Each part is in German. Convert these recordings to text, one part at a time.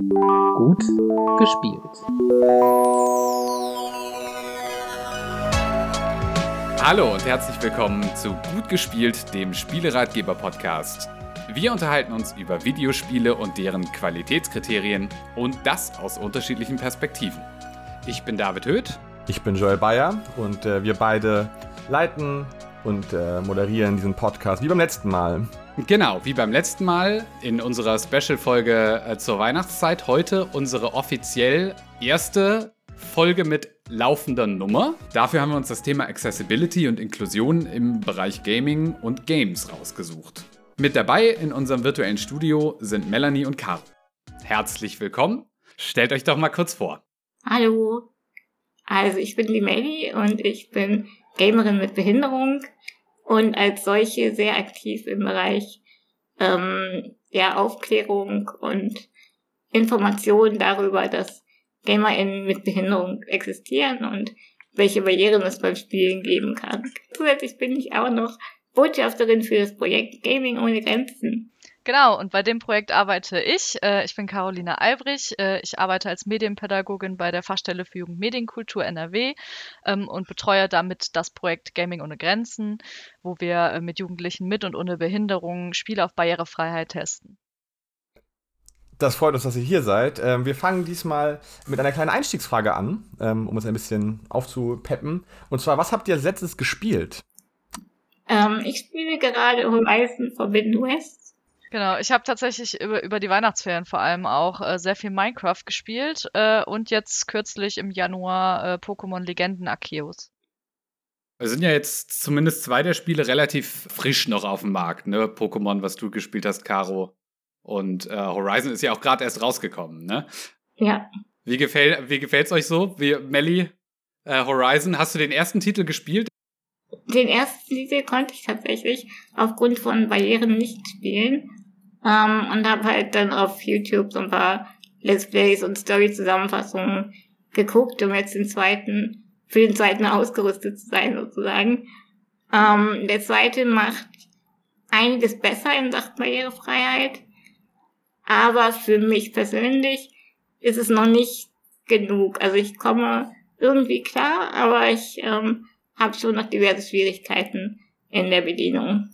Gut gespielt. Hallo und herzlich willkommen zu Gut gespielt, dem Spieleratgeber-Podcast. Wir unterhalten uns über Videospiele und deren Qualitätskriterien und das aus unterschiedlichen Perspektiven. Ich bin David Höth. Ich bin Joel Bayer und äh, wir beide leiten und äh, moderieren diesen Podcast wie beim letzten Mal. Genau, wie beim letzten Mal in unserer Special-Folge äh, zur Weihnachtszeit. Heute unsere offiziell erste Folge mit laufender Nummer. Dafür haben wir uns das Thema Accessibility und Inklusion im Bereich Gaming und Games rausgesucht. Mit dabei in unserem virtuellen Studio sind Melanie und Caro. Herzlich willkommen. Stellt euch doch mal kurz vor. Hallo. Also ich bin die Melly und ich bin Gamerin mit Behinderung und als solche sehr aktiv im Bereich ähm, ja, Aufklärung und Informationen darüber, dass GamerInnen mit Behinderung existieren und welche Barrieren es beim Spielen geben kann. Zusätzlich bin ich auch noch Botschafterin für das Projekt Gaming ohne Grenzen. Genau, und bei dem Projekt arbeite ich. Äh, ich bin Carolina Albrich. Äh, ich arbeite als Medienpädagogin bei der Fachstelle für Jugendmedienkultur NRW ähm, und betreue damit das Projekt Gaming ohne Grenzen, wo wir äh, mit Jugendlichen mit und ohne Behinderung Spiele auf Barrierefreiheit testen. Das freut uns, dass ihr hier seid. Ähm, wir fangen diesmal mit einer kleinen Einstiegsfrage an, ähm, um uns ein bisschen aufzupeppen. Und zwar, was habt ihr als letztes gespielt? Ähm, ich spiele gerade Horizon Forbidden West Genau, ich habe tatsächlich über, über die Weihnachtsferien vor allem auch äh, sehr viel Minecraft gespielt äh, und jetzt kürzlich im Januar äh, Pokémon Legenden Arceus. Es sind ja jetzt zumindest zwei der Spiele relativ frisch noch auf dem Markt, ne? Pokémon, was du gespielt hast, Caro. Und äh, Horizon ist ja auch gerade erst rausgekommen, ne? Ja. Wie, gefällt, wie gefällt's euch so? Wie, Melly, äh, Horizon, hast du den ersten Titel gespielt? Den ersten Titel konnte ich tatsächlich aufgrund von Barrieren nicht spielen. Ähm, und habe halt dann auf YouTube so ein paar Let's Plays und Story-Zusammenfassungen geguckt, um jetzt den zweiten, für den zweiten ausgerüstet zu sein, sozusagen. Ähm, der zweite macht einiges besser in Sachen Barrierefreiheit. Aber für mich persönlich ist es noch nicht genug. Also ich komme irgendwie klar, aber ich ähm, habe schon noch diverse Schwierigkeiten in der Bedienung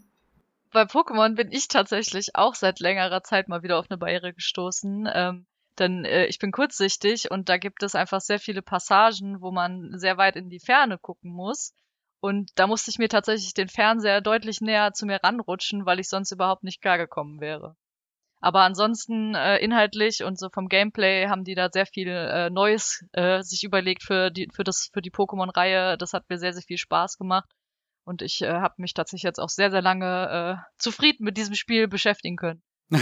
bei Pokémon bin ich tatsächlich auch seit längerer Zeit mal wieder auf eine Barriere gestoßen. Ähm, denn äh, ich bin kurzsichtig und da gibt es einfach sehr viele Passagen, wo man sehr weit in die Ferne gucken muss. Und da musste ich mir tatsächlich den Fernseher deutlich näher zu mir ranrutschen, weil ich sonst überhaupt nicht klargekommen wäre. Aber ansonsten äh, inhaltlich und so vom Gameplay haben die da sehr viel äh, Neues äh, sich überlegt für die für das für die Pokémon-Reihe. Das hat mir sehr sehr viel Spaß gemacht und ich äh, habe mich tatsächlich jetzt auch sehr, sehr lange äh, zufrieden mit diesem Spiel beschäftigen können.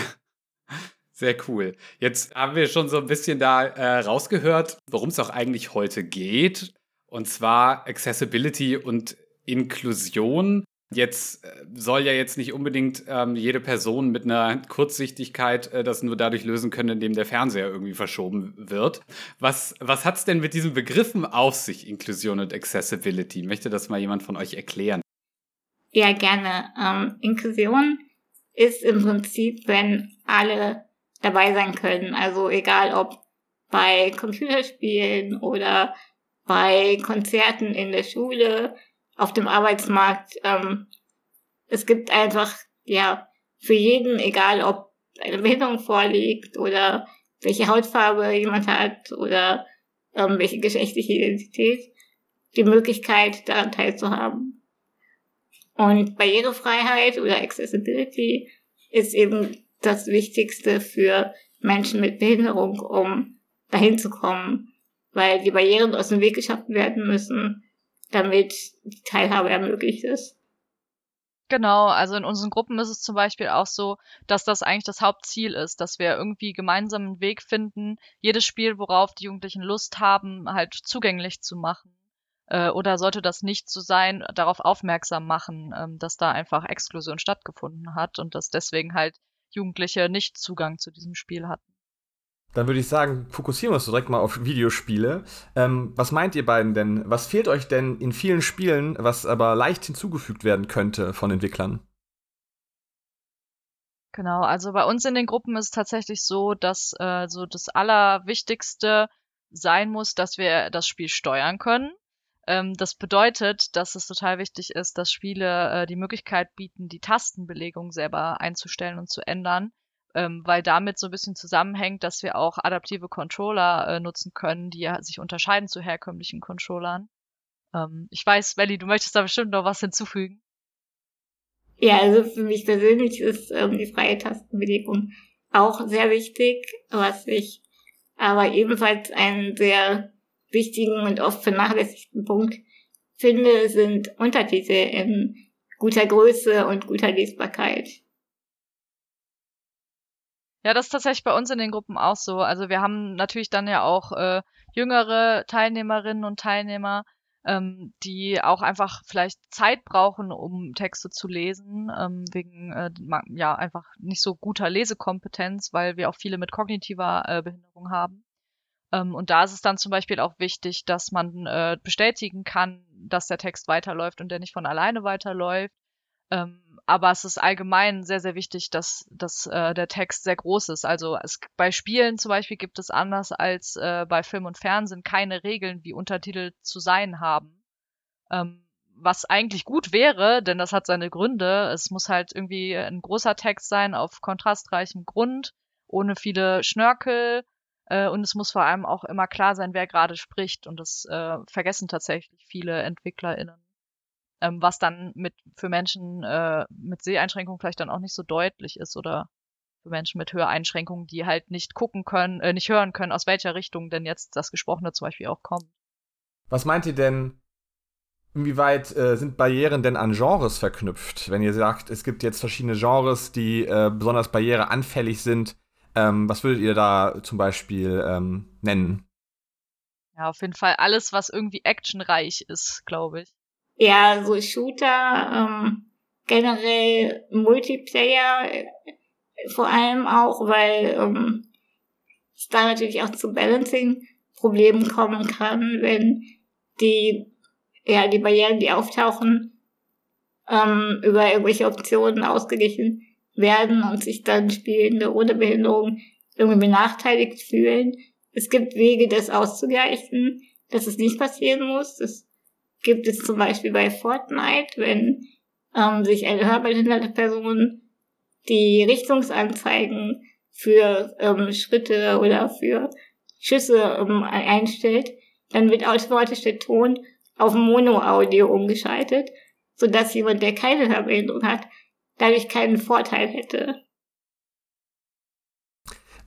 Sehr cool. Jetzt haben wir schon so ein bisschen da äh, rausgehört, worum es auch eigentlich heute geht. Und zwar Accessibility und Inklusion. Jetzt äh, soll ja jetzt nicht unbedingt ähm, jede Person mit einer Kurzsichtigkeit äh, das nur dadurch lösen können, indem der Fernseher irgendwie verschoben wird. Was, was hat es denn mit diesen Begriffen auf sich, Inklusion und Accessibility? Möchte das mal jemand von euch erklären? Ja, gerne. Ähm, Inklusion ist im Prinzip, wenn alle dabei sein können. Also egal ob bei Computerspielen oder bei Konzerten in der Schule, auf dem Arbeitsmarkt. Ähm, es gibt einfach, ja, für jeden, egal ob eine Behinderung vorliegt oder welche Hautfarbe jemand hat oder ähm, welche geschlechtliche Identität, die Möglichkeit, daran teilzuhaben. Und Barrierefreiheit oder Accessibility ist eben das Wichtigste für Menschen mit Behinderung, um dahin zu kommen, weil die Barrieren aus dem Weg geschafft werden müssen, damit die Teilhabe ermöglicht ist. Genau, also in unseren Gruppen ist es zum Beispiel auch so, dass das eigentlich das Hauptziel ist, dass wir irgendwie gemeinsam einen Weg finden, jedes Spiel, worauf die Jugendlichen Lust haben, halt zugänglich zu machen. Äh, oder sollte das nicht so sein, darauf aufmerksam machen, ähm, dass da einfach Exklusion stattgefunden hat und dass deswegen halt Jugendliche nicht Zugang zu diesem Spiel hatten. Dann würde ich sagen, fokussieren wir uns direkt mal auf Videospiele. Ähm, was meint ihr beiden denn? Was fehlt euch denn in vielen Spielen, was aber leicht hinzugefügt werden könnte von Entwicklern? Genau, also bei uns in den Gruppen ist es tatsächlich so, dass äh, so das Allerwichtigste sein muss, dass wir das Spiel steuern können. Ähm, das bedeutet, dass es total wichtig ist, dass Spiele äh, die Möglichkeit bieten, die Tastenbelegung selber einzustellen und zu ändern, ähm, weil damit so ein bisschen zusammenhängt, dass wir auch adaptive Controller äh, nutzen können, die ja sich unterscheiden zu herkömmlichen Controllern. Ähm, ich weiß, Melly, du möchtest da bestimmt noch was hinzufügen. Ja, also für mich persönlich ist ähm, die freie Tastenbelegung auch sehr wichtig, was ich aber ebenfalls einen sehr wichtigen und oft vernachlässigten Punkt finde, sind Untertitel in guter Größe und guter Lesbarkeit. Ja, das ist tatsächlich bei uns in den Gruppen auch so. Also wir haben natürlich dann ja auch äh, jüngere Teilnehmerinnen und Teilnehmer, ähm, die auch einfach vielleicht Zeit brauchen, um Texte zu lesen, ähm, wegen äh, ja einfach nicht so guter Lesekompetenz, weil wir auch viele mit kognitiver äh, Behinderung haben. Ähm, und da ist es dann zum Beispiel auch wichtig, dass man äh, bestätigen kann, dass der Text weiterläuft und der nicht von alleine weiterläuft. Ähm, aber es ist allgemein sehr, sehr wichtig, dass, dass äh, der Text sehr groß ist. Also es, bei Spielen zum Beispiel gibt es anders als äh, bei Film und Fernsehen keine Regeln, wie Untertitel zu sein haben. Ähm, was eigentlich gut wäre, denn das hat seine Gründe. Es muss halt irgendwie ein großer Text sein auf kontrastreichem Grund, ohne viele Schnörkel. Äh, und es muss vor allem auch immer klar sein, wer gerade spricht. Und das äh, vergessen tatsächlich viele EntwicklerInnen ähm, was dann mit für Menschen äh, mit Seheinschränkungen vielleicht dann auch nicht so deutlich ist oder für Menschen mit Höreinschränkungen, die halt nicht gucken können, äh, nicht hören können, aus welcher Richtung denn jetzt das Gesprochene zum Beispiel auch kommt. Was meint ihr denn, inwieweit äh, sind Barrieren denn an Genres verknüpft? Wenn ihr sagt, es gibt jetzt verschiedene Genres, die äh, besonders barriereanfällig sind, ähm, was würdet ihr da zum Beispiel ähm, nennen? Ja, auf jeden Fall alles, was irgendwie actionreich ist, glaube ich. Ja, so Shooter, ähm, generell Multiplayer, äh, vor allem auch, weil ähm, es da natürlich auch zu Balancing-Problemen kommen kann, wenn die, ja, die Barrieren, die auftauchen, ähm, über irgendwelche Optionen ausgeglichen werden und sich dann Spielende ohne Behinderung irgendwie benachteiligt fühlen. Es gibt Wege, das auszugleichen, dass es nicht passieren muss. Das gibt es zum Beispiel bei Fortnite, wenn ähm, sich eine hörbehinderte Person die Richtungsanzeigen für ähm, Schritte oder für Schüsse ähm, einstellt, dann wird automatisch der Ton auf Mono-Audio umgeschaltet, sodass jemand, der keine Hörbehinderung hat, dadurch keinen Vorteil hätte.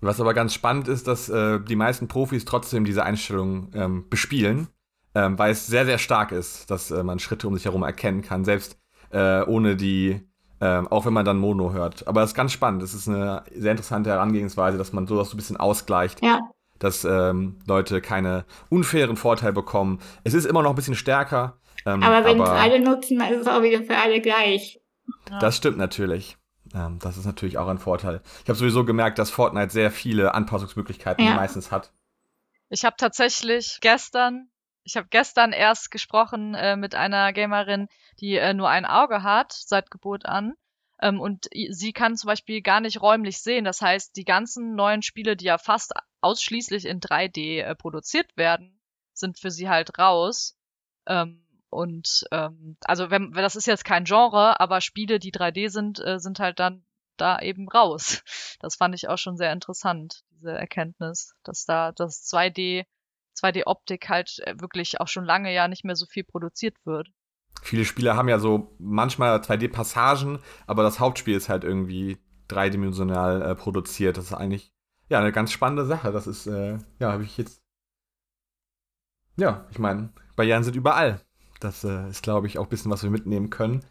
Was aber ganz spannend ist, dass äh, die meisten Profis trotzdem diese Einstellung ähm, bespielen ähm, weil es sehr, sehr stark ist, dass äh, man Schritte um sich herum erkennen kann, selbst äh, ohne die, äh, auch wenn man dann Mono hört. Aber es ist ganz spannend. Es ist eine sehr interessante Herangehensweise, dass man sowas so ein bisschen ausgleicht. Ja. Dass ähm, Leute keine unfairen Vorteile bekommen. Es ist immer noch ein bisschen stärker. Ähm, aber wenn es alle nutzen, dann ist es auch wieder für alle gleich. Ja. Das stimmt natürlich. Ähm, das ist natürlich auch ein Vorteil. Ich habe sowieso gemerkt, dass Fortnite sehr viele Anpassungsmöglichkeiten ja. meistens hat. Ich habe tatsächlich gestern ich habe gestern erst gesprochen äh, mit einer Gamerin, die äh, nur ein Auge hat seit Geburt an. Ähm, und sie kann zum Beispiel gar nicht räumlich sehen. Das heißt, die ganzen neuen Spiele, die ja fast ausschließlich in 3D äh, produziert werden, sind für sie halt raus. Ähm, und ähm, also wenn, das ist jetzt kein Genre, aber Spiele, die 3D sind, äh, sind halt dann da eben raus. Das fand ich auch schon sehr interessant, diese Erkenntnis, dass da das 2D 2D-Optik halt äh, wirklich auch schon lange ja nicht mehr so viel produziert wird. Viele Spiele haben ja so manchmal 2D-Passagen, aber das Hauptspiel ist halt irgendwie dreidimensional äh, produziert. Das ist eigentlich ja eine ganz spannende Sache. Das ist, äh, ja, habe ich jetzt. Ja, ich meine, Barrieren sind überall. Das äh, ist, glaube ich, auch ein bisschen, was wir mitnehmen können.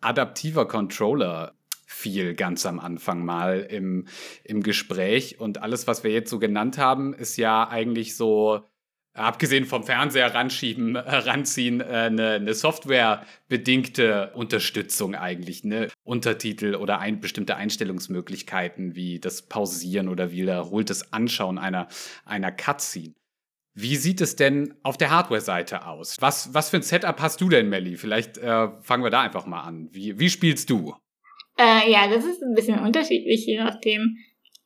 Adaptiver Controller viel ganz am Anfang mal im, im Gespräch. Und alles, was wir jetzt so genannt haben, ist ja eigentlich so, abgesehen vom Fernseher ranschieben, äh, ranziehen, äh, eine, eine softwarebedingte Unterstützung eigentlich, ne? Untertitel oder ein, bestimmte Einstellungsmöglichkeiten wie das Pausieren oder wiederholtes Anschauen einer, einer Cutscene. Wie sieht es denn auf der Hardware-Seite aus? Was, was für ein Setup hast du denn, Melly? Vielleicht äh, fangen wir da einfach mal an. Wie, wie spielst du? Äh, ja, das ist ein bisschen unterschiedlich, je nachdem,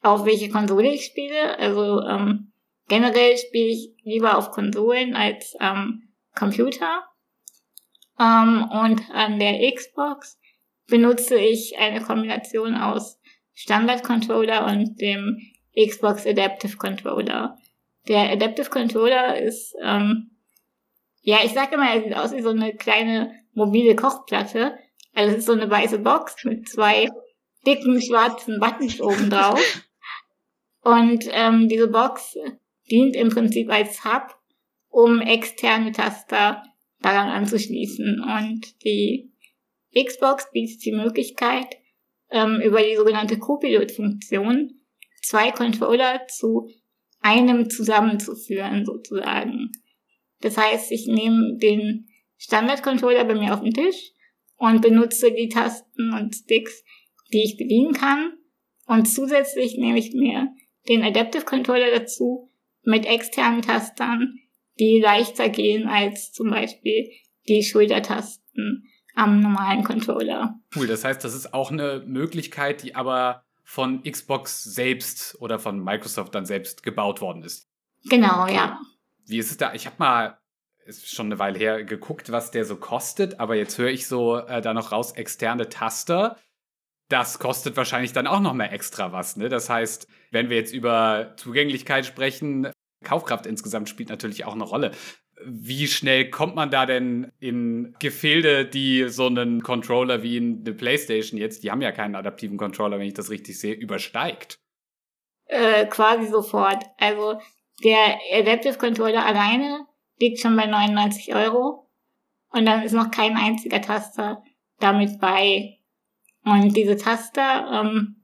auf welche Konsole ich spiele. Also ähm, generell spiele ich lieber auf Konsolen als am Computer. Ähm, und an der Xbox benutze ich eine Kombination aus Standard-Controller und dem Xbox Adaptive Controller. Der Adaptive Controller ist, ähm, ja, ich sage immer, er sieht aus wie so eine kleine mobile Kochplatte. Also es ist so eine weiße Box mit zwei dicken schwarzen Buttons oben drauf. Und ähm, diese Box dient im Prinzip als Hub, um externe Taster daran anzuschließen. Und die Xbox bietet die Möglichkeit, ähm, über die sogenannte Copilot-Funktion zwei Controller zu einem zusammenzuführen, sozusagen. Das heißt, ich nehme den Standard-Controller bei mir auf den Tisch und benutze die Tasten und Sticks, die ich bedienen kann. Und zusätzlich nehme ich mir den Adaptive Controller dazu mit externen Tastern, die leichter gehen als zum Beispiel die Schultertasten am normalen Controller. Cool, das heißt, das ist auch eine Möglichkeit, die aber von Xbox selbst oder von Microsoft dann selbst gebaut worden ist. Genau, okay. ja. Wie ist es da? Ich habe mal, ist schon eine Weile her, geguckt, was der so kostet, aber jetzt höre ich so äh, da noch raus, externe Taster. Das kostet wahrscheinlich dann auch noch mal extra was. Ne? Das heißt, wenn wir jetzt über Zugänglichkeit sprechen, Kaufkraft insgesamt spielt natürlich auch eine Rolle. Wie schnell kommt man da denn in Gefilde, die so einen Controller wie in der PlayStation jetzt, die haben ja keinen adaptiven Controller, wenn ich das richtig sehe, übersteigt? Äh, quasi sofort. Also der Adaptive Controller alleine liegt schon bei 99 Euro und dann ist noch kein einziger Taster damit bei. Und diese Taster, ähm,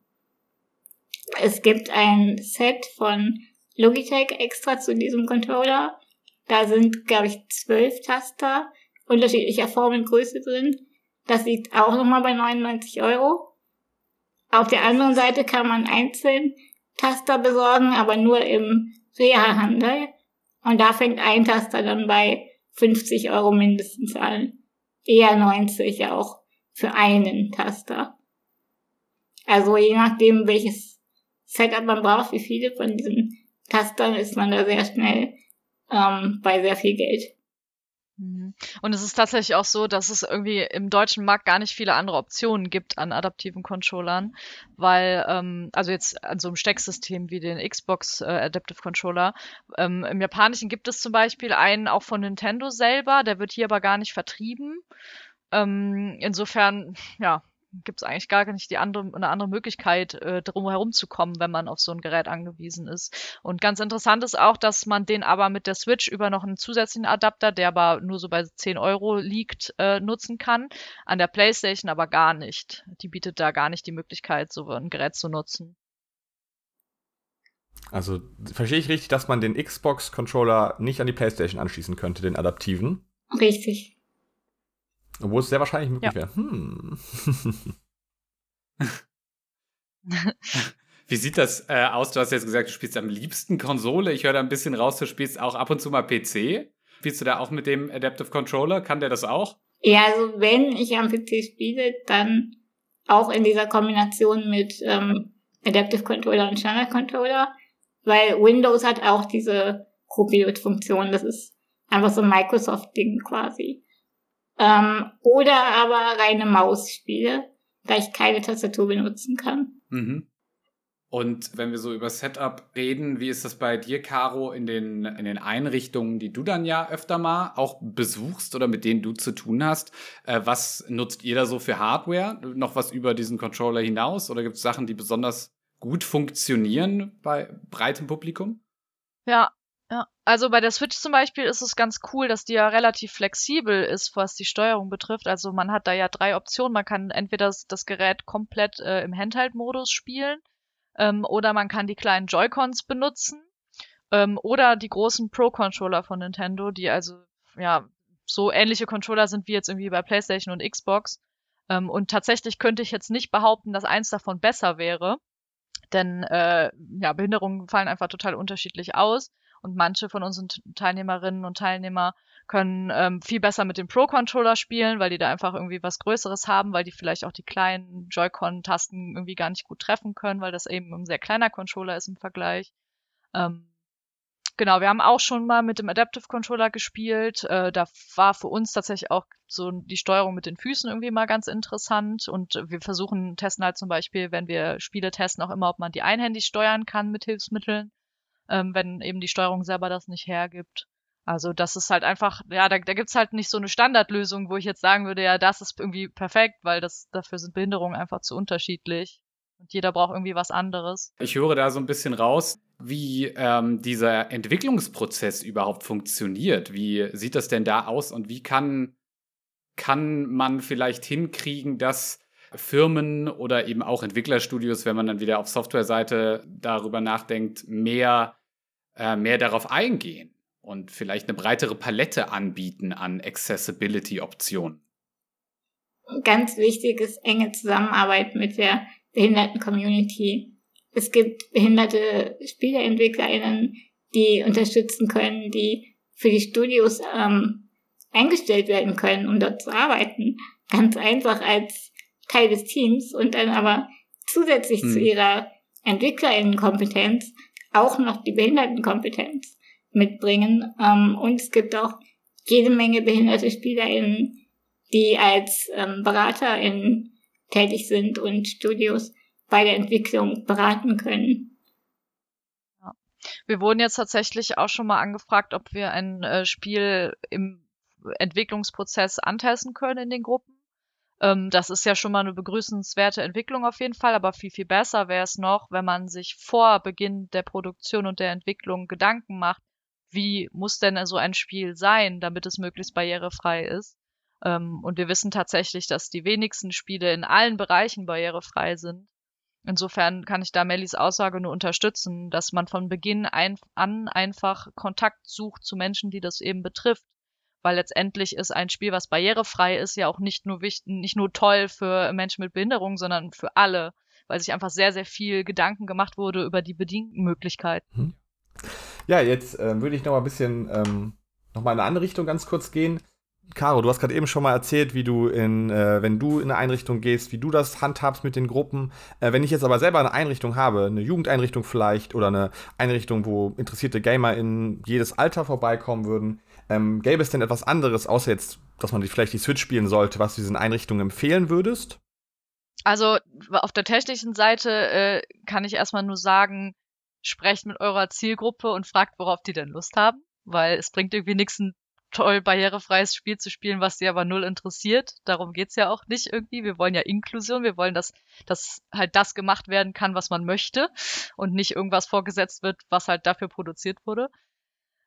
es gibt ein Set von Logitech extra zu diesem Controller. Da sind, glaube ich, zwölf Taster unterschiedlicher Form und Größe drin. Das liegt auch nochmal bei 99 Euro. Auf der anderen Seite kann man einzeln Taster besorgen, aber nur im Reha-Handel. Und da fängt ein Taster dann bei 50 Euro mindestens an. Eher 90 auch für einen Taster. Also je nachdem, welches Setup man braucht, wie viele von diesen Tastern ist man da sehr schnell ähm, bei sehr viel Geld. Mhm. Und es ist tatsächlich auch so, dass es irgendwie im deutschen Markt gar nicht viele andere Optionen gibt an adaptiven Controllern, weil, ähm, also jetzt an so einem Stecksystem wie den Xbox äh, Adaptive Controller, ähm, im Japanischen gibt es zum Beispiel einen auch von Nintendo selber, der wird hier aber gar nicht vertrieben. Ähm, insofern, ja, gibt es eigentlich gar nicht die andere, eine andere Möglichkeit, äh, drum herum zu kommen, wenn man auf so ein Gerät angewiesen ist. Und ganz interessant ist auch, dass man den aber mit der Switch über noch einen zusätzlichen Adapter, der aber nur so bei 10 Euro liegt, äh, nutzen kann. An der PlayStation aber gar nicht. Die bietet da gar nicht die Möglichkeit, so ein Gerät zu nutzen. Also verstehe ich richtig, dass man den Xbox-Controller nicht an die PlayStation anschließen könnte, den adaptiven? Richtig. Obwohl es sehr wahrscheinlich möglich ja. wäre. Hm. Wie sieht das äh, aus? Du hast jetzt gesagt, du spielst am liebsten Konsole. Ich höre da ein bisschen raus, du spielst auch ab und zu mal PC. Spielst du da auch mit dem Adaptive Controller? Kann der das auch? Ja, also wenn ich am PC spiele, dann auch in dieser Kombination mit ähm, Adaptive Controller und Standard Controller, weil Windows hat auch diese Copilot-Funktion. Das ist einfach so ein Microsoft-Ding quasi. Ähm, oder aber reine Mausspiele, da ich keine Tastatur benutzen kann. Mhm. Und wenn wir so über Setup reden, wie ist das bei dir, Caro, in den, in den Einrichtungen, die du dann ja öfter mal auch besuchst oder mit denen du zu tun hast? Äh, was nutzt ihr da so für Hardware? Noch was über diesen Controller hinaus? Oder gibt es Sachen, die besonders gut funktionieren bei breitem Publikum? Ja, ja, also bei der Switch zum Beispiel ist es ganz cool, dass die ja relativ flexibel ist, was die Steuerung betrifft. Also man hat da ja drei Optionen. Man kann entweder das, das Gerät komplett äh, im Handheld-Modus spielen ähm, oder man kann die kleinen Joy-Cons benutzen ähm, oder die großen Pro-Controller von Nintendo, die also ja so ähnliche Controller sind wie jetzt irgendwie bei PlayStation und Xbox. Ähm, und tatsächlich könnte ich jetzt nicht behaupten, dass eins davon besser wäre, denn äh, ja Behinderungen fallen einfach total unterschiedlich aus. Und manche von unseren Teilnehmerinnen und Teilnehmer können ähm, viel besser mit dem Pro-Controller spielen, weil die da einfach irgendwie was Größeres haben, weil die vielleicht auch die kleinen Joy-Con-Tasten irgendwie gar nicht gut treffen können, weil das eben ein sehr kleiner Controller ist im Vergleich. Ähm, Genau, wir haben auch schon mal mit dem Adaptive Controller gespielt. Äh, da war für uns tatsächlich auch so die Steuerung mit den Füßen irgendwie mal ganz interessant. Und wir versuchen, testen halt zum Beispiel, wenn wir Spiele testen, auch immer, ob man die einhändig steuern kann mit Hilfsmitteln, ähm, wenn eben die Steuerung selber das nicht hergibt. Also das ist halt einfach, ja, da, da gibt's halt nicht so eine Standardlösung, wo ich jetzt sagen würde, ja, das ist irgendwie perfekt, weil das dafür sind Behinderungen einfach zu unterschiedlich. Und jeder braucht irgendwie was anderes. Ich höre da so ein bisschen raus, wie ähm, dieser Entwicklungsprozess überhaupt funktioniert. Wie sieht das denn da aus und wie kann, kann man vielleicht hinkriegen, dass Firmen oder eben auch Entwicklerstudios, wenn man dann wieder auf Softwareseite darüber nachdenkt, mehr, äh, mehr darauf eingehen und vielleicht eine breitere Palette anbieten an Accessibility-Optionen? Ganz wichtig ist enge Zusammenarbeit mit der Behinderten-Community. Es gibt behinderte SpielerentwicklerInnen, die unterstützen können, die für die Studios ähm, eingestellt werden können, um dort zu arbeiten. Ganz einfach als Teil des Teams und dann aber zusätzlich hm. zu ihrer EntwicklerInnenkompetenz auch noch die Behindertenkompetenz mitbringen. Ähm, und es gibt auch jede Menge behinderte SpielerInnen, die als ähm, BeraterInnen tätig sind und Studios bei der Entwicklung beraten können. Ja. Wir wurden jetzt tatsächlich auch schon mal angefragt, ob wir ein äh, Spiel im Entwicklungsprozess antesten können in den Gruppen. Ähm, das ist ja schon mal eine begrüßenswerte Entwicklung auf jeden Fall, aber viel, viel besser wäre es noch, wenn man sich vor Beginn der Produktion und der Entwicklung Gedanken macht, wie muss denn so ein Spiel sein, damit es möglichst barrierefrei ist. Ähm, und wir wissen tatsächlich, dass die wenigsten Spiele in allen Bereichen barrierefrei sind. Insofern kann ich da Mellies Aussage nur unterstützen, dass man von Beginn ein, an einfach Kontakt sucht zu Menschen, die das eben betrifft. Weil letztendlich ist ein Spiel, was barrierefrei ist, ja auch nicht nur wichtig, nicht nur toll für Menschen mit Behinderung, sondern für alle, weil sich einfach sehr, sehr viel Gedanken gemacht wurde über die bedienten Möglichkeiten. Hm. Ja, jetzt äh, würde ich noch mal ein bisschen ähm, noch mal in eine andere Richtung ganz kurz gehen. Caro, du hast gerade eben schon mal erzählt, wie du in, äh, wenn du in eine Einrichtung gehst, wie du das handhabst mit den Gruppen. Äh, wenn ich jetzt aber selber eine Einrichtung habe, eine Jugendeinrichtung vielleicht oder eine Einrichtung, wo interessierte Gamer in jedes Alter vorbeikommen würden, ähm, gäbe es denn etwas anderes, außer jetzt, dass man vielleicht die Switch spielen sollte, was du diesen Einrichtungen empfehlen würdest? Also auf der technischen Seite äh, kann ich erstmal nur sagen, sprecht mit eurer Zielgruppe und fragt, worauf die denn Lust haben, weil es bringt irgendwie nichts, ein toll barrierefreies Spiel zu spielen, was sie aber null interessiert. Darum geht's ja auch nicht irgendwie. Wir wollen ja Inklusion. Wir wollen, dass, dass halt das gemacht werden kann, was man möchte und nicht irgendwas vorgesetzt wird, was halt dafür produziert wurde.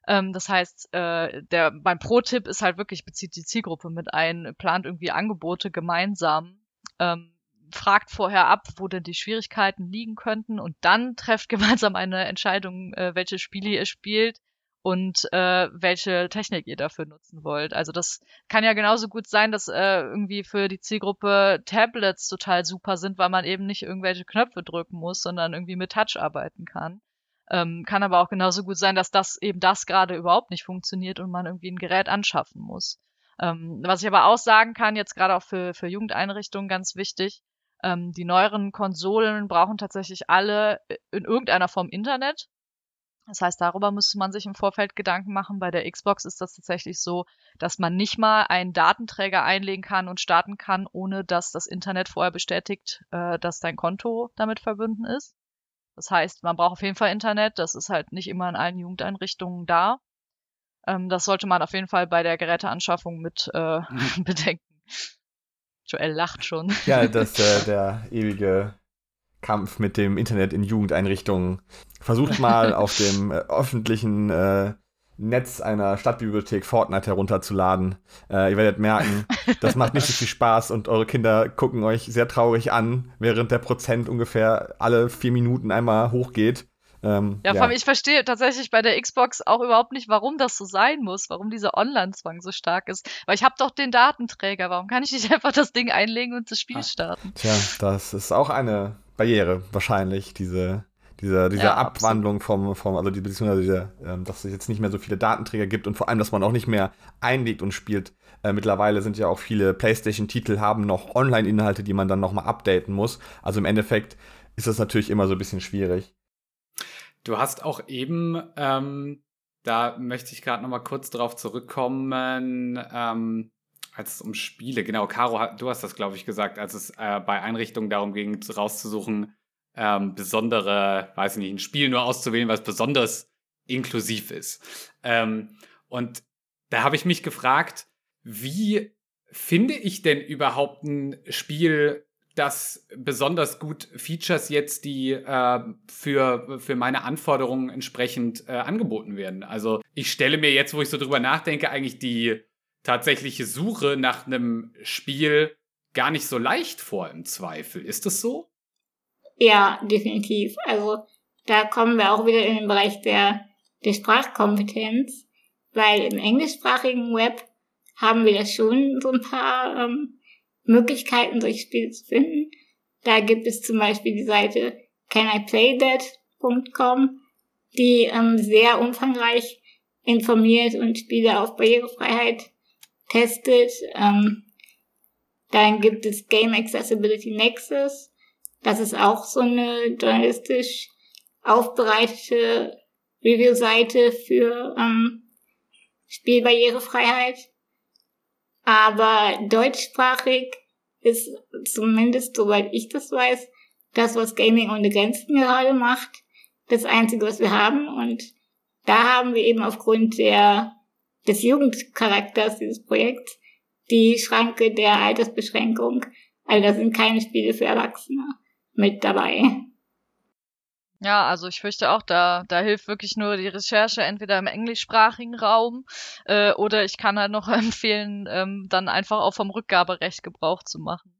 Ähm, das heißt, äh, der, mein Pro-Tipp ist halt wirklich, bezieht die Zielgruppe mit ein, plant irgendwie Angebote gemeinsam. Ähm, fragt vorher ab, wo denn die Schwierigkeiten liegen könnten und dann trefft gemeinsam eine Entscheidung, äh, welche Spiele ihr spielt und äh, welche Technik ihr dafür nutzen wollt. Also das kann ja genauso gut sein, dass äh, irgendwie für die Zielgruppe Tablets total super sind, weil man eben nicht irgendwelche Knöpfe drücken muss, sondern irgendwie mit Touch arbeiten kann. Ähm, kann aber auch genauso gut sein, dass das eben das gerade überhaupt nicht funktioniert und man irgendwie ein Gerät anschaffen muss. Ähm, was ich aber auch sagen kann, jetzt gerade auch für, für Jugendeinrichtungen ganz wichtig, ähm, die neueren Konsolen brauchen tatsächlich alle in irgendeiner Form Internet. Das heißt, darüber müsste man sich im Vorfeld Gedanken machen. Bei der Xbox ist das tatsächlich so, dass man nicht mal einen Datenträger einlegen kann und starten kann, ohne dass das Internet vorher bestätigt, äh, dass dein Konto damit verbunden ist. Das heißt, man braucht auf jeden Fall Internet. Das ist halt nicht immer in allen Jugendeinrichtungen da. Ähm, das sollte man auf jeden Fall bei der Geräteanschaffung mit äh, bedenken. Joel lacht schon. Ja, das äh, der ewige Kampf mit dem Internet in Jugendeinrichtungen. Versucht mal auf dem äh, öffentlichen äh, Netz einer Stadtbibliothek Fortnite herunterzuladen. Äh, ihr werdet merken, das macht nicht so viel Spaß und eure Kinder gucken euch sehr traurig an, während der Prozent ungefähr alle vier Minuten einmal hochgeht. Ähm, ja, vor allem, ich verstehe tatsächlich bei der Xbox auch überhaupt nicht, warum das so sein muss, warum dieser Online-Zwang so stark ist. Weil ich habe doch den Datenträger, warum kann ich nicht einfach das Ding einlegen und das Spiel ah, starten? Tja, das ist auch eine Barriere wahrscheinlich, diese, Diese, diese Ja, Abwandlung vom, vom, also die, beziehungsweise diese, ähm, dass es jetzt nicht mehr so viele Datenträger gibt und vor allem, dass man auch nicht mehr einlegt und spielt. Äh, mittlerweile sind ja auch viele PlayStation-Titel haben noch Online-Inhalte, die man dann nochmal updaten muss. Also im Endeffekt ist das natürlich immer so ein bisschen schwierig. Du hast auch eben, ähm, da möchte ich gerade noch mal kurz drauf zurückkommen, ähm, als es um Spiele, genau, Caro, du hast das, glaube ich, gesagt, als es äh, bei Einrichtungen darum ging, rauszusuchen, ähm, besondere, weiß ich nicht, ein Spiel nur auszuwählen, was besonders inklusiv ist. Ähm, und da habe ich mich gefragt, wie finde ich denn überhaupt ein Spiel, das besonders gut Features jetzt, die äh, für, für meine Anforderungen entsprechend äh, angeboten werden. Also ich stelle mir jetzt, wo ich so drüber nachdenke, eigentlich die tatsächliche Suche nach einem Spiel gar nicht so leicht vor im Zweifel. Ist das so? Ja, definitiv. Also da kommen wir auch wieder in den Bereich der, der Sprachkompetenz, weil im englischsprachigen Web haben wir ja schon so ein paar ähm, Möglichkeiten, solche Spiele zu finden. Da gibt es zum Beispiel die Seite caniplaythat.com, die ähm, sehr umfangreich informiert und Spiele auf Barrierefreiheit testet. Ähm, dann gibt es Game Accessibility Nexus. Das ist auch so eine journalistisch aufbereitete Review-Seite für ähm, Spielbarrierefreiheit. Aber deutschsprachig ist zumindest, soweit ich das weiß, das, was Gaming ohne Grenzen gerade macht, das Einzige, was wir haben. Und da haben wir eben aufgrund der, des Jugendcharakters dieses Projekts die Schranke der Altersbeschränkung. Also da sind keine Spiele für Erwachsene mit dabei. Ja, also ich fürchte auch, da, da hilft wirklich nur die Recherche entweder im englischsprachigen Raum äh, oder ich kann halt noch empfehlen, ähm, dann einfach auch vom Rückgaberecht Gebrauch zu machen.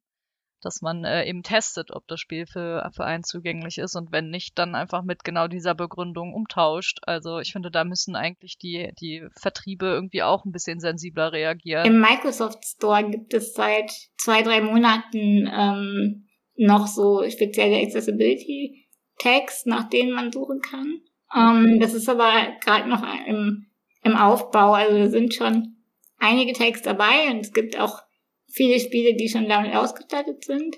Dass man äh, eben testet, ob das Spiel für, für einen zugänglich ist und wenn nicht, dann einfach mit genau dieser Begründung umtauscht. Also ich finde, da müssen eigentlich die, die Vertriebe irgendwie auch ein bisschen sensibler reagieren. Im Microsoft Store gibt es seit zwei, drei Monaten ähm, noch so spezielle Accessibility Tags, nach denen man suchen kann. Ähm, das ist aber gerade noch im, im Aufbau. Also sind schon einige Tags dabei und es gibt auch viele Spiele, die schon damit ausgestattet sind.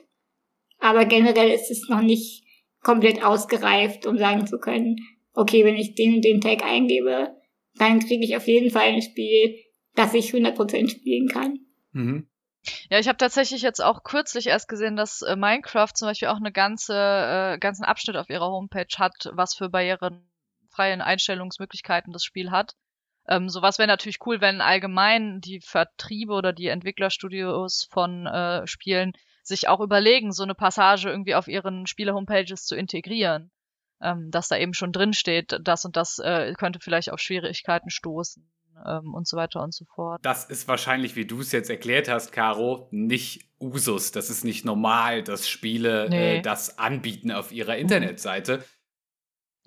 Aber generell ist es noch nicht komplett ausgereift, um sagen zu können, okay, wenn ich den und den Tag eingebe, dann kriege ich auf jeden Fall ein Spiel, das ich 100% spielen kann. Mhm. Ja, ich habe tatsächlich jetzt auch kürzlich erst gesehen, dass äh, Minecraft zum Beispiel auch eine ganze, äh, ganzen Abschnitt auf ihrer Homepage hat, was für barrierenfreien Einstellungsmöglichkeiten das Spiel hat. Ähm, sowas wäre natürlich cool, wenn allgemein die Vertriebe oder die Entwicklerstudios von äh, Spielen sich auch überlegen, so eine Passage irgendwie auf ihren Spiele-Homepages zu integrieren. Ähm, dass da eben schon drin steht, das und das äh, könnte vielleicht auf Schwierigkeiten stoßen ähm, und so weiter und so fort. Das ist wahrscheinlich, wie du es jetzt erklärt hast, Caro, nicht Usus. Das ist nicht normal, dass Spiele Nee. äh, das anbieten auf ihrer Internetseite.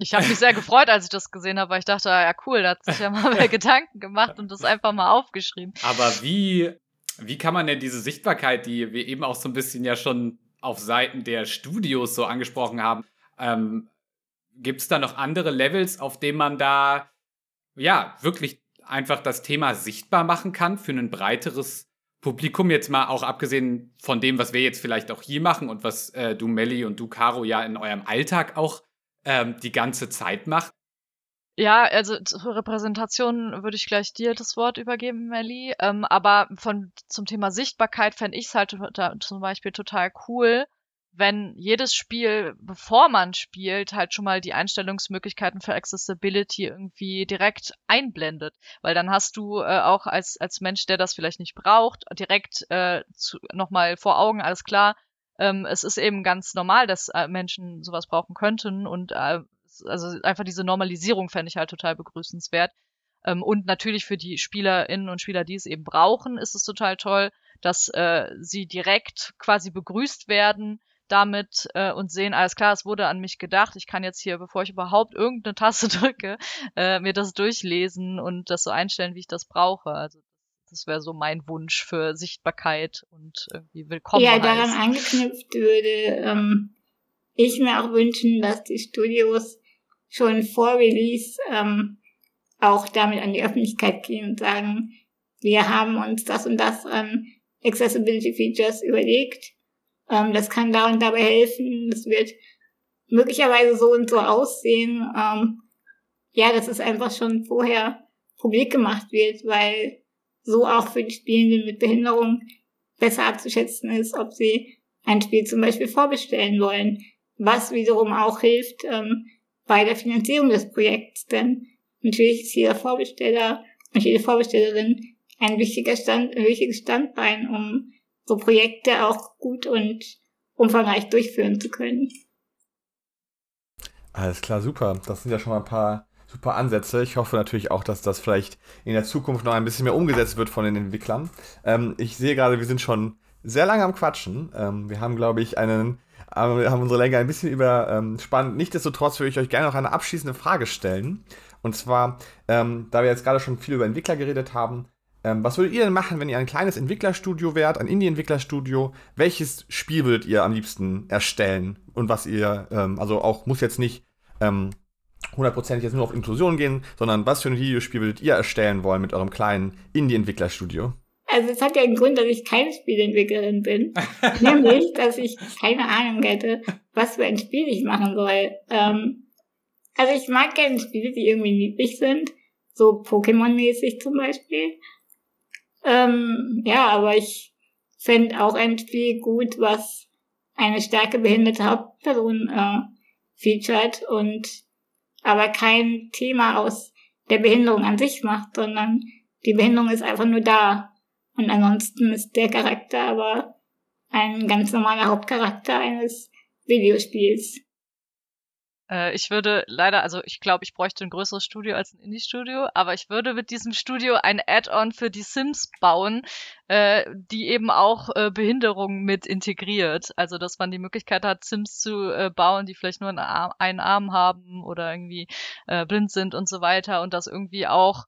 Ich habe mich sehr gefreut, als ich das gesehen habe, weil ich dachte, ah ja cool, da hat sich ja mal wer Gedanken gemacht und das einfach mal aufgeschrieben. Aber wie, wie kann man denn diese Sichtbarkeit, die wir eben auch so ein bisschen ja schon auf Seiten der Studios so angesprochen haben, ähm, gibt es da noch andere Levels, auf denen man da ja wirklich einfach das Thema sichtbar machen kann für ein breiteres Publikum? Jetzt mal auch abgesehen von dem, was wir jetzt vielleicht auch hier machen und was äh, du, Melli, und du, Caro, ja in eurem Alltag auch ähm, die ganze Zeit macht. Ja, also zur Repräsentation würde ich gleich dir das Wort übergeben, Melli. Ähm, aber von zum Thema Sichtbarkeit fände ich es halt zum Beispiel total cool, wenn jedes Spiel, bevor man spielt, halt schon mal die Einstellungsmöglichkeiten für Accessibility irgendwie direkt einblendet. Weil dann hast du äh, auch als, als Mensch, der das vielleicht nicht braucht, direkt äh, nochmal vor Augen, alles klar, ähm, es ist eben ganz normal, dass äh, Menschen sowas brauchen könnten und äh, also einfach diese Normalisierung fände ich halt total begrüßenswert. Ähm, und natürlich für die SpielerInnen und Spieler, die es eben brauchen, ist es total toll, dass äh, sie direkt quasi begrüßt werden damit äh, und sehen, alles klar, es wurde an mich gedacht. Ich kann jetzt hier, bevor ich überhaupt irgendeine Taste drücke, äh, mir das durchlesen und das so einstellen, wie ich das brauche. Also das wäre so mein Wunsch für Sichtbarkeit und irgendwie willkommen ja, daran angeknüpft würde ähm, ich mir auch wünschen, dass die Studios schon vor Release ähm, auch damit an die Öffentlichkeit gehen und sagen, wir haben uns das und das an Accessibility Features überlegt. Ähm, das kann da und dabei helfen. Das wird möglicherweise so und so aussehen. Ähm, ja, dass es einfach schon vorher publik gemacht wird, weil so auch für die Spielenden mit Behinderung besser abzuschätzen ist, ob sie ein Spiel zum Beispiel vorbestellen wollen, was wiederum auch hilft ähm, bei der Finanzierung des Projekts, denn natürlich ist jeder Vorbesteller und jede Vorbestellerin ein wichtiger Stand, ein wichtiges Standbein, um so Projekte auch gut und umfangreich durchführen zu können. Alles klar, super. Das sind ja schon mal ein paar super Ansätze. Ich hoffe natürlich auch, dass das vielleicht in der Zukunft noch ein bisschen mehr umgesetzt wird von den Entwicklern. Ähm, ich sehe gerade, wir sind schon sehr lange am Quatschen. Ähm, wir haben, glaube ich, einen, haben unsere Länge ein bisschen überspannt. Ähm, Nichtsdestotrotz würde ich euch gerne noch eine abschließende Frage stellen. Und zwar, ähm, da wir jetzt gerade schon viel über Entwickler geredet haben, ähm, was würdet ihr denn machen, wenn ihr ein kleines Entwicklerstudio wärt, ein Indie-Entwicklerstudio? Welches Spiel würdet ihr am liebsten erstellen? Und was ihr, ähm, also auch muss jetzt nicht ähm, hundertprozentig jetzt nur auf Inklusion gehen, sondern was für ein Videospiel würdet ihr erstellen wollen mit eurem kleinen Indie-Entwicklerstudio? Also es hat ja einen Grund, dass ich keine Spielentwicklerin bin. Nämlich, dass ich keine Ahnung hätte, was für ein Spiel ich machen soll. Ähm, also ich mag gerne Spiele, die irgendwie niedlich sind. So Pokémon-mäßig zum Beispiel. Ähm, ja, aber ich fände auch ein Spiel gut, was eine starke behinderte Hauptperson äh, featured und aber kein Thema aus der Behinderung an sich macht, sondern die Behinderung ist einfach nur da. Und ansonsten ist der Charakter aber ein ganz normaler Hauptcharakter eines Videospiels. Äh, ich würde leider, also ich glaube, ich bräuchte ein größeres Studio als ein Indie-Studio, aber ich würde mit diesem Studio ein Add-on für die Sims bauen, äh, die eben auch äh, Behinderungen mit integriert. Also, dass man die Möglichkeit hat, Sims zu äh, bauen, die vielleicht nur einen Arm, einen Arm haben oder irgendwie äh, blind sind und so weiter und das irgendwie auch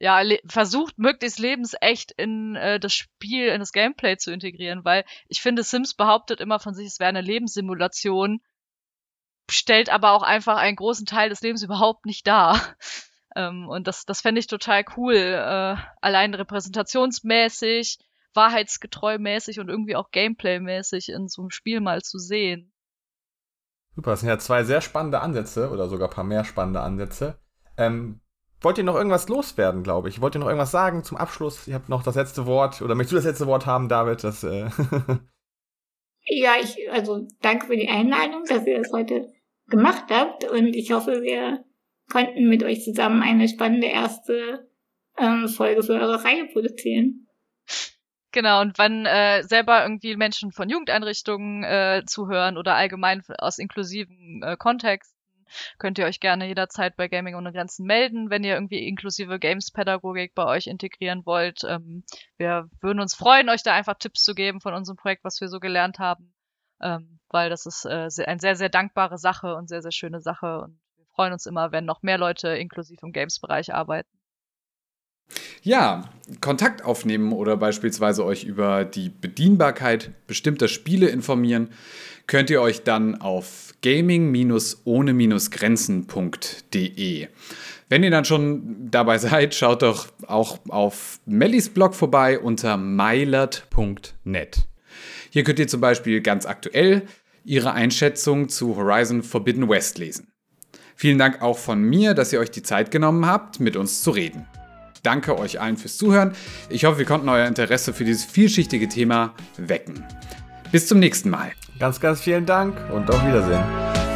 ja, versucht, möglichst lebensecht in äh, das Spiel, in das Gameplay zu integrieren, weil ich finde, Sims behauptet immer von sich, es wäre eine Lebenssimulation stellt aber auch einfach einen großen Teil des Lebens überhaupt nicht dar. Ähm, und das, das fände ich total cool. Äh, allein repräsentationsmäßig, wahrheitsgetreu mäßig und irgendwie auch Gameplay-mäßig in so einem Spiel mal zu sehen. Super, das sind ja zwei sehr spannende Ansätze oder sogar ein paar mehr spannende Ansätze. Ähm, wollt ihr noch irgendwas loswerden, glaube ich? Wollt ihr noch irgendwas sagen zum Abschluss? Ihr habt noch das letzte Wort oder möchtest du das letzte Wort haben, David? Das, äh ja, ich, also danke für die Einladung, dass ihr das heute gemacht habt und ich hoffe, wir konnten mit euch zusammen eine spannende erste ähm, Folge für eure Reihe produzieren. Genau, und wenn äh, selber irgendwie Menschen von Jugendeinrichtungen äh, zuhören oder allgemein aus inklusiven äh, Kontexten, könnt ihr euch gerne jederzeit bei Gaming ohne Grenzen melden, wenn ihr irgendwie inklusive Games-Pädagogik bei euch integrieren wollt. Ähm, wir würden uns freuen, euch da einfach Tipps zu geben von unserem Projekt, was wir so gelernt haben ähm, weil das ist äh, sehr, eine sehr, sehr dankbare Sache und sehr, sehr schöne Sache. Und wir freuen uns immer, wenn noch mehr Leute inklusiv im Games-Bereich arbeiten. Ja, Kontakt aufnehmen oder beispielsweise euch über die Bedienbarkeit bestimmter Spiele informieren, könnt ihr euch dann auf gaming-ohne-grenzen.de. Wenn ihr dann schon dabei seid, schaut doch auch auf Mellis Blog vorbei unter meilert.net. Hier könnt ihr zum Beispiel ganz aktuell Ihre Einschätzung zu Horizon Forbidden West lesen. Vielen Dank auch von mir, dass ihr euch die Zeit genommen habt, mit uns zu reden. Danke euch allen fürs Zuhören. Ich hoffe, wir konnten euer Interesse für dieses vielschichtige Thema wecken. Bis zum nächsten Mal. Ganz, ganz vielen Dank und auf Wiedersehen.